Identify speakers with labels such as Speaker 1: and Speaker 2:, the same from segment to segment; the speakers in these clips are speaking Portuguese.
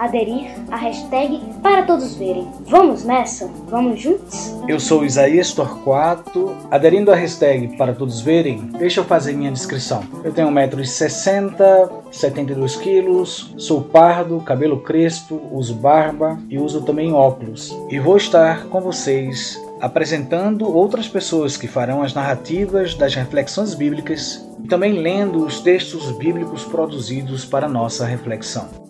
Speaker 1: aderir à hashtag para todos verem. Vamos nessa? Vamos juntos?
Speaker 2: Eu sou Isaías Torquato. Aderindo à hashtag para todos verem, deixa eu fazer minha descrição. Eu tenho 1,60m, 72 quilos, sou pardo, cabelo crespo, uso barba e uso também óculos. E vou estar com vocês apresentando outras pessoas que farão as narrativas das reflexões bíblicas e também lendo os textos bíblicos produzidos para nossa reflexão.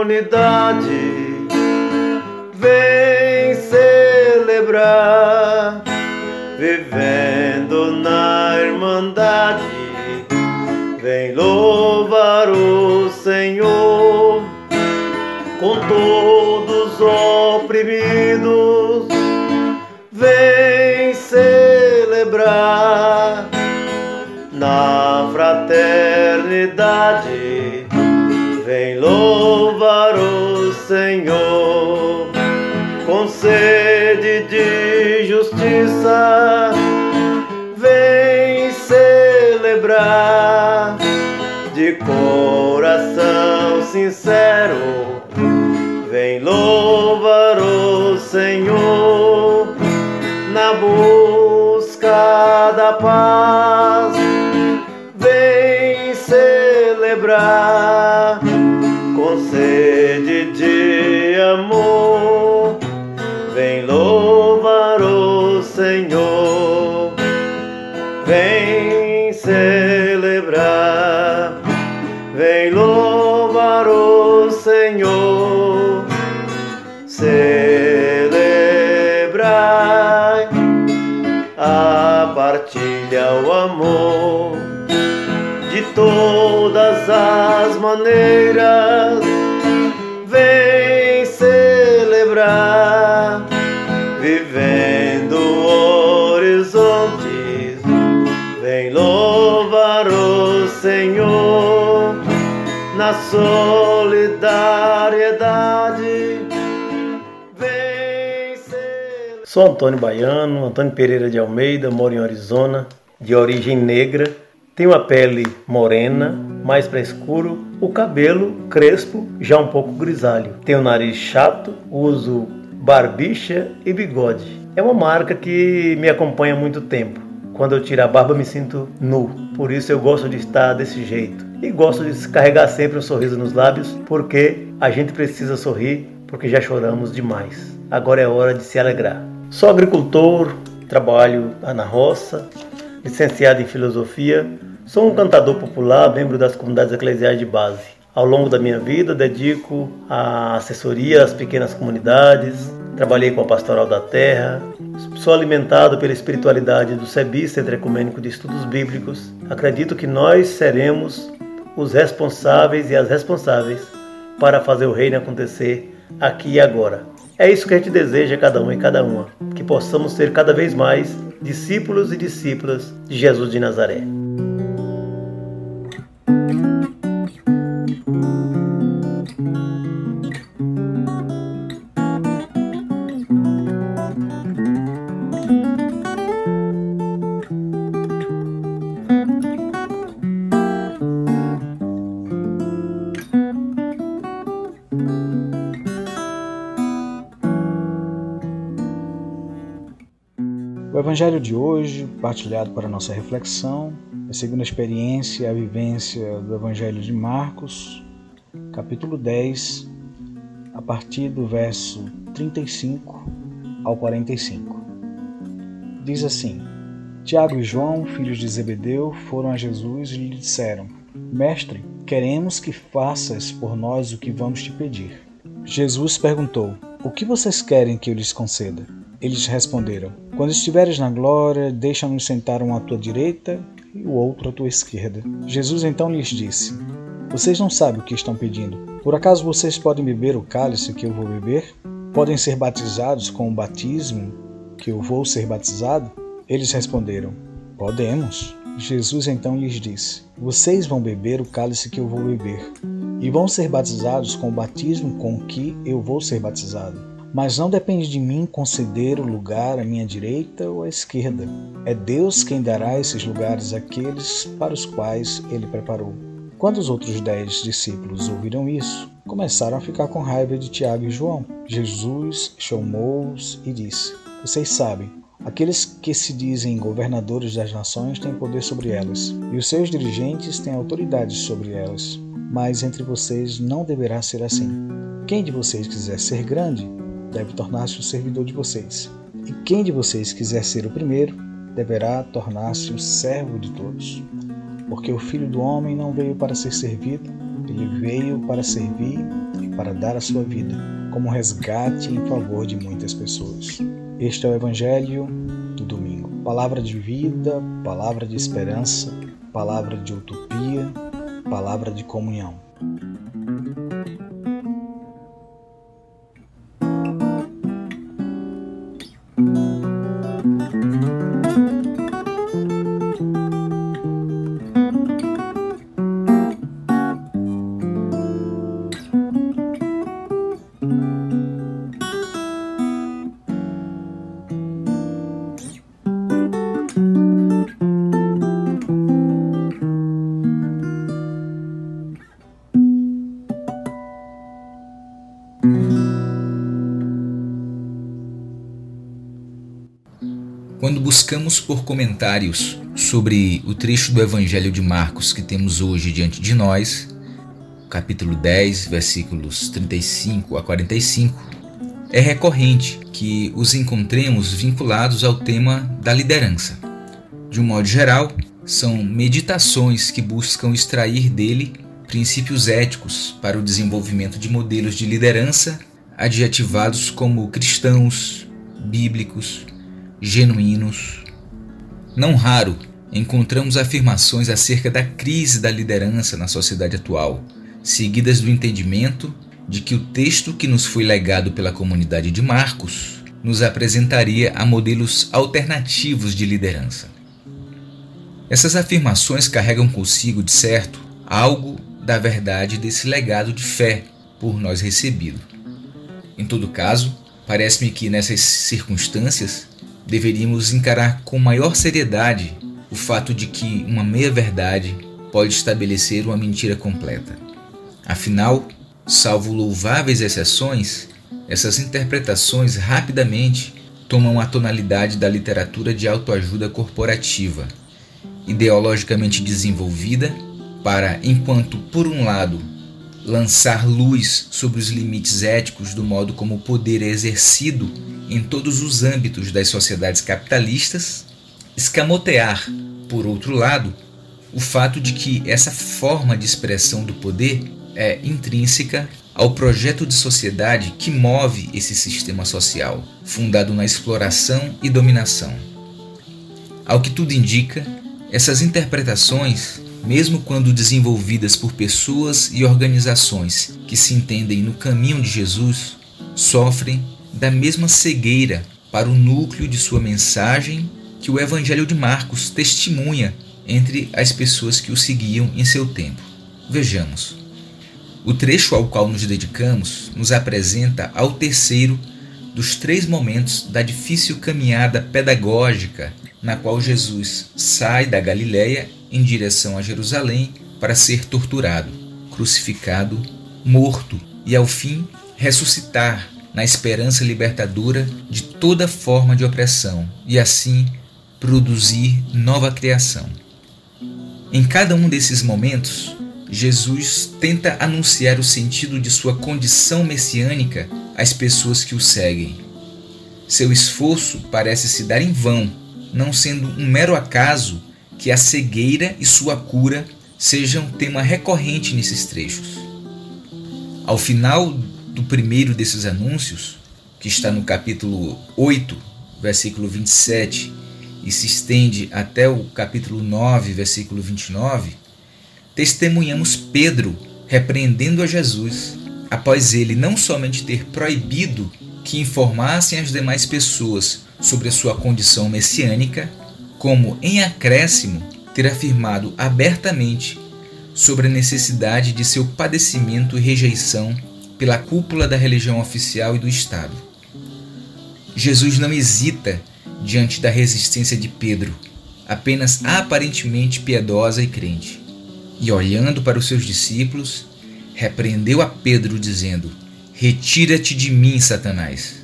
Speaker 3: Comunidade. Vem celebrar, vivendo na irmandade. Vem louvar o Senhor com todos oprimidos. Vem celebrar na fraternidade. Vem louvar Senhor com sede de justiça. Vem celebrar de coração sincero. Vem louvar o Senhor na busca da paz. Vem celebrar todas as maneiras. Vem celebrar, vivendo horizontes. Vem louvar o Senhor na solidariedade.
Speaker 4: Sou Antônio Baiano, Antônio Pereira de Almeida, moro em Arizona, de origem negra. Tenho a pele morena, mais para escuro, o cabelo crespo, já um pouco grisalho. Tenho o nariz chato, uso barbicha e bigode. É uma marca que me acompanha há muito tempo. Quando eu tiro a barba me sinto nu, por isso eu gosto de estar desse jeito. E gosto de carregar sempre um sorriso nos lábios, porque a gente precisa sorrir, porque já choramos demais. Agora é hora de se alegrar. Sou agricultor, trabalho na roça, licenciado em filosofia, sou um cantador popular, membro das comunidades eclesiais de base. Ao longo da minha vida, dedico a assessoria às pequenas comunidades, trabalhei com a Pastoral da Terra, sou alimentado pela espiritualidade do SEBI, Centro Ecumênico de Estudos Bíblicos. Acredito que nós seremos os responsáveis e as responsáveis para fazer o reino acontecer aqui e agora. É isso que a gente deseja a cada um e cada uma, que possamos ser cada vez mais discípulos e discípulas de Jesus de Nazaré.
Speaker 2: Evangelho de hoje, partilhado para nossa reflexão, é a experiência e a vivência do Evangelho de Marcos, capítulo 10, a partir do verso 35 ao 45. Diz assim: Tiago e João, filhos de Zebedeu, foram a Jesus e lhe disseram: Mestre, queremos que faças por nós o que vamos te pedir. Jesus perguntou: O que vocês querem que eu lhes conceda? Eles responderam: Quando estiveres na glória, deixa-nos sentar um à tua direita e o outro à tua esquerda. Jesus então lhes disse: Vocês não sabem o que estão pedindo. Por acaso vocês podem beber o cálice que eu vou beber? Podem ser batizados com o batismo que eu vou ser batizado? Eles responderam: Podemos. Jesus então lhes disse: Vocês vão beber o cálice que eu vou beber, e vão ser batizados com o batismo com que eu vou ser batizado. Mas não depende de mim conceder o lugar à minha direita ou à esquerda. É Deus quem dará esses lugares àqueles para os quais ele preparou. Quando os outros dez discípulos ouviram isso, começaram a ficar com raiva de Tiago e João. Jesus chamou-os e disse: Vocês sabem, aqueles que se dizem governadores das nações têm poder sobre elas, e os seus dirigentes têm autoridade sobre elas. Mas entre vocês não deverá ser assim. Quem de vocês quiser ser grande, deve tornar-se o servidor de vocês. E quem de vocês quiser ser o primeiro, deverá tornar-se o servo de todos. Porque o Filho do Homem não veio para ser servido, ele veio para servir e para dar a sua vida como resgate em favor de muitas pessoas. Este é o Evangelho do domingo. Palavra de vida, palavra de esperança, palavra de utopia, palavra de comunhão.
Speaker 5: Por comentários sobre o trecho do Evangelho de Marcos que temos hoje diante de nós, capítulo 10, versículos 35 a 45, é recorrente que os encontremos vinculados ao tema da liderança. De um modo geral, são meditações que buscam extrair dele princípios éticos para o desenvolvimento de modelos de liderança adjetivados como cristãos, bíblicos, genuínos. Não raro encontramos afirmações acerca da crise da liderança na sociedade atual, seguidas do entendimento de que o texto que nos foi legado pela comunidade de Marcos nos apresentaria a modelos alternativos de liderança. Essas afirmações carregam consigo, de certo, algo da verdade desse legado de fé por nós recebido. Em todo caso, parece-me que nessas circunstâncias deveríamos encarar com maior seriedade o fato de que uma meia-verdade pode estabelecer uma mentira completa. Afinal, salvo louváveis exceções, essas interpretações rapidamente tomam a tonalidade da literatura de autoajuda corporativa, ideologicamente desenvolvida para, enquanto por um lado lançar luz sobre os limites éticos do modo como o poder é exercido em todos os âmbitos das sociedades capitalistas, escamotear, por outro lado, o fato de que essa forma de expressão do poder é intrínseca ao projeto de sociedade que move esse sistema social, fundado na exploração e dominação. Ao que tudo indica, essas interpretações, mesmo quando desenvolvidas por pessoas e organizações que se entendem no caminho de Jesus, sofrem da mesma cegueira para o núcleo de sua mensagem que o Evangelho de Marcos testemunha entre as pessoas que o seguiam em seu tempo. Vejamos. O trecho ao qual nos dedicamos nos apresenta ao terceiro dos três momentos da difícil caminhada pedagógica na qual Jesus sai da Galiléia em direção a Jerusalém para ser torturado, crucificado, morto e ao fim ressuscitar na esperança libertadora de toda forma de opressão e assim produzir nova criação. Em cada um desses momentos, Jesus tenta anunciar o sentido de sua condição messiânica às pessoas que o seguem. Seu esforço parece se dar em vão, não sendo um mero acaso que a cegueira e sua cura sejam tema recorrente nesses trechos. Ao final do primeiro desses anúncios, que está no capítulo 8, versículo 27, e se estende até o capítulo 9, versículo 29, testemunhamos Pedro repreendendo a Jesus após ele não somente ter proibido que informassem as demais pessoas sobre a sua condição messiânica, como em acréscimo ter afirmado abertamente sobre a necessidade de seu padecimento e rejeição pela cúpula da religião oficial e do Estado. Jesus não hesita diante da resistência de Pedro, apenas aparentemente piedosa e crente. E olhando para os seus discípulos, repreendeu a Pedro, dizendo: Retira-te de mim, Satanás,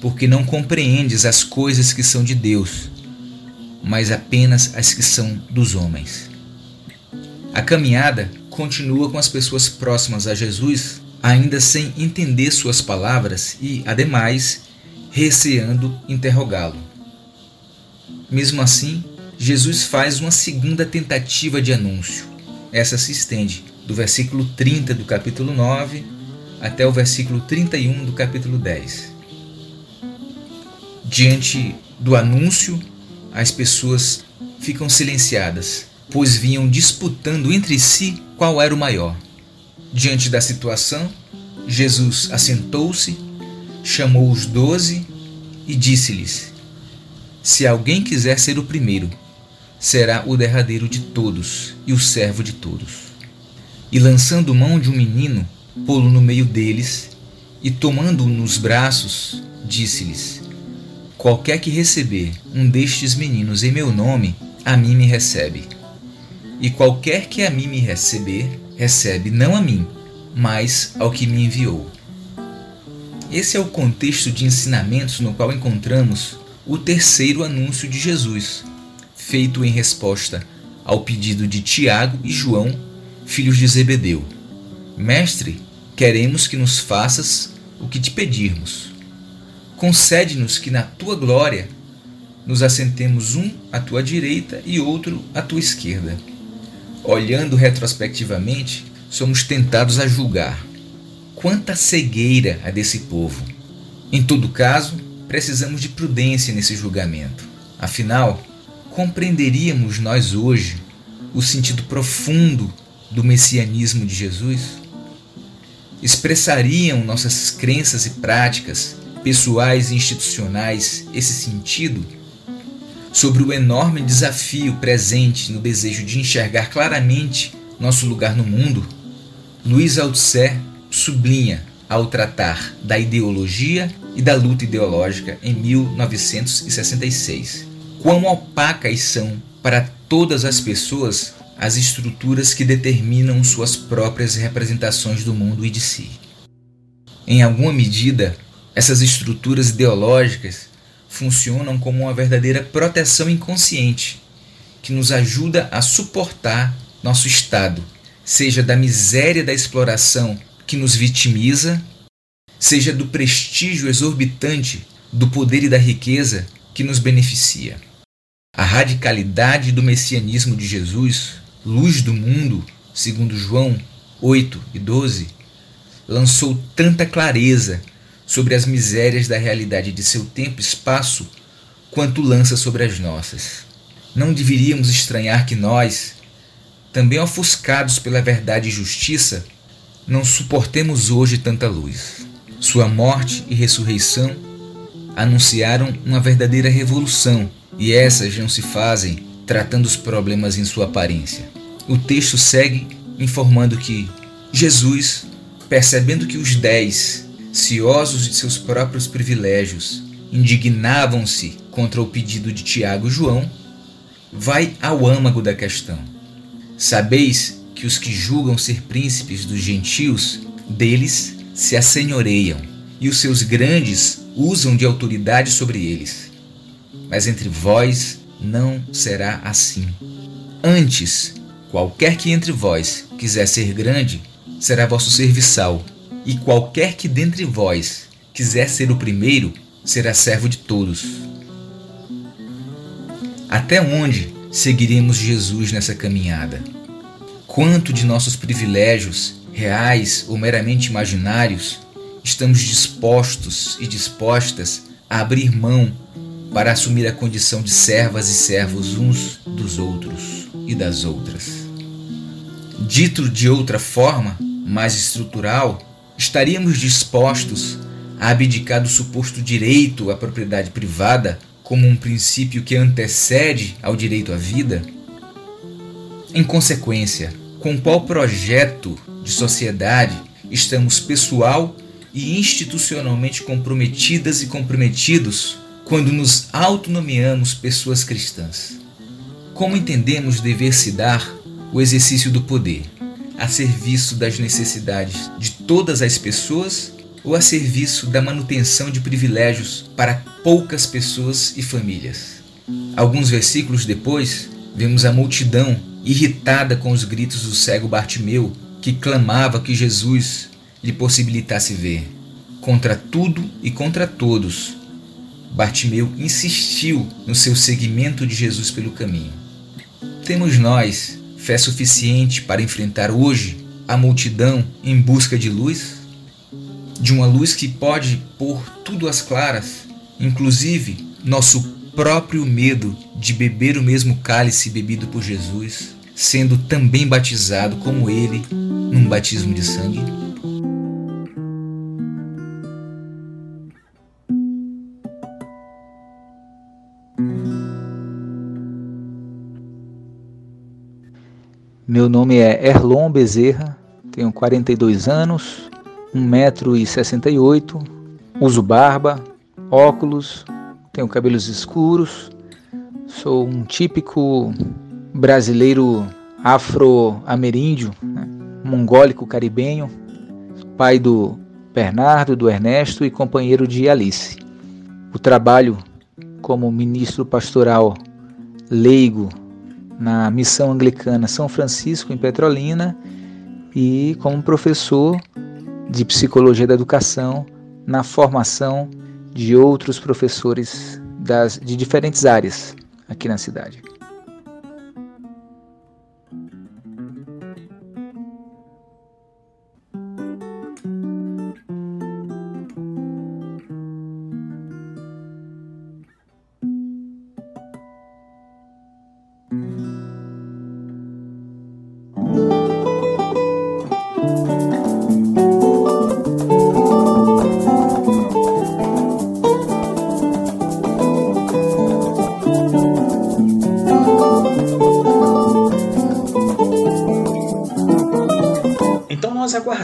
Speaker 5: porque não compreendes as coisas que são de Deus, mas apenas as que são dos homens. A caminhada continua com as pessoas próximas a Jesus, ainda sem entender suas palavras e, ademais, receando interrogá-lo. Mesmo assim, Jesus faz uma segunda tentativa de anúncio. Essa se estende do versículo 30 do capítulo 9 até o versículo 31 do capítulo 10. Diante do anúncio, as pessoas ficam silenciadas, pois vinham disputando entre si qual era o maior. Diante da situação, Jesus assentou-se, chamou os doze e disse-lhes: Se alguém quiser ser o primeiro, será o derradeiro de todos e o servo de todos. E lançando mão de um menino, pô-lo no meio deles, e tomando-o nos braços, disse-lhes: Qualquer que receber um destes meninos em meu nome, a mim me recebe. E qualquer que a mim me receber, recebe não a mim, mas ao que me enviou. Esse é o contexto de ensinamentos no qual encontramos o terceiro anúncio de Jesus, feito em resposta ao pedido de Tiago e João, filhos de Zebedeu. Mestre, queremos que nos faças o que te pedirmos. Concede-nos que na tua glória nos assentemos um à tua direita e outro à tua esquerda. Olhando retrospectivamente, somos tentados a julgar. Quanta cegueira a desse povo! Em todo caso, precisamos de prudência nesse julgamento. Afinal, compreenderíamos nós hoje o sentido profundo do messianismo de Jesus? Expressariam nossas crenças e práticas, pessoais e institucionais, esse sentido? Sobre o enorme desafio presente no desejo de enxergar claramente nosso lugar no mundo, Luiz Althusser sublinha ao tratar da ideologia e da luta ideológica em 1966. Quão opacas são para todas as pessoas as estruturas que determinam suas próprias representações do mundo e de si. Em alguma medida, essas estruturas ideológicas funcionam como uma verdadeira proteção inconsciente que nos ajuda a suportar nosso estado, seja da miséria da exploração que nos vitimiza, seja do prestígio exorbitante do poder e da riqueza que nos beneficia. A radicalidade do messianismo de Jesus, luz do mundo, segundo João 8 e 12, lançou tanta clareza sobre as misérias da realidade de seu tempo e espaço quanto lança sobre as nossas. Não deveríamos estranhar que nós, também ofuscados pela verdade e justiça, não suportemos hoje tanta luz. Sua morte e ressurreição anunciaram uma verdadeira revolução, e essas não se fazem tratando os problemas em sua aparência. O texto segue informando que Jesus, percebendo que os dez, ciosos de seus próprios privilégios, indignavam-se contra o pedido de Tiago e João, vai ao âmago da questão. Sabeis que os que julgam ser príncipes dos gentios, deles se assenhoreiam, e os seus grandes usam de autoridade sobre eles. Mas entre vós não será assim. Antes, qualquer que entre vós quiser ser grande, será vosso serviçal, e qualquer que dentre vós quiser ser o primeiro, será servo de todos. Até onde seguiremos Jesus nessa caminhada? Quanto de nossos privilégios, reais ou meramente imaginários, estamos dispostos e dispostas a abrir mão para assumir a condição de servas e servos uns dos outros e das outras. Dito de outra forma, mais estrutural, estaríamos dispostos a abdicar do suposto direito à propriedade privada como um princípio que antecede ao direito à vida? Em consequência, com qual projeto de sociedade estamos pessoal e institucionalmente comprometidas e comprometidos quando nos autonomeamos pessoas cristãs? Como entendemos dever se dar o exercício do poder? A serviço das necessidades de todas as pessoas ou a serviço da manutenção de privilégios para poucas pessoas e famílias? Alguns versículos depois, vemos a multidão irritada com os gritos do cego Bartimeu, que clamava que Jesus lhe possibilitasse ver. Contra tudo e contra todos, Bartimeu insistiu no seu seguimento de Jesus pelo caminho. Temos nós fé suficiente para enfrentar hoje a multidão em busca de luz? De uma luz que pode pôr tudo às claras, inclusive nosso próprio medo de beber o mesmo cálice bebido por Jesus, sendo também batizado como ele num batismo de sangue?
Speaker 6: Meu nome é Erlon Bezerra, tenho 42 anos, 1,68m, uso barba, óculos, tenho cabelos escuros, sou um típico brasileiro afro-ameríndio, né? mongólico caribenho, pai do Bernardo, do Ernesto e companheiro de Alice. O trabalho como ministro pastoral leigo na missão anglicana São Francisco, em Petrolina, e como professor de psicologia da educação na formação de outros professores das, de diferentes áreas aqui na cidade.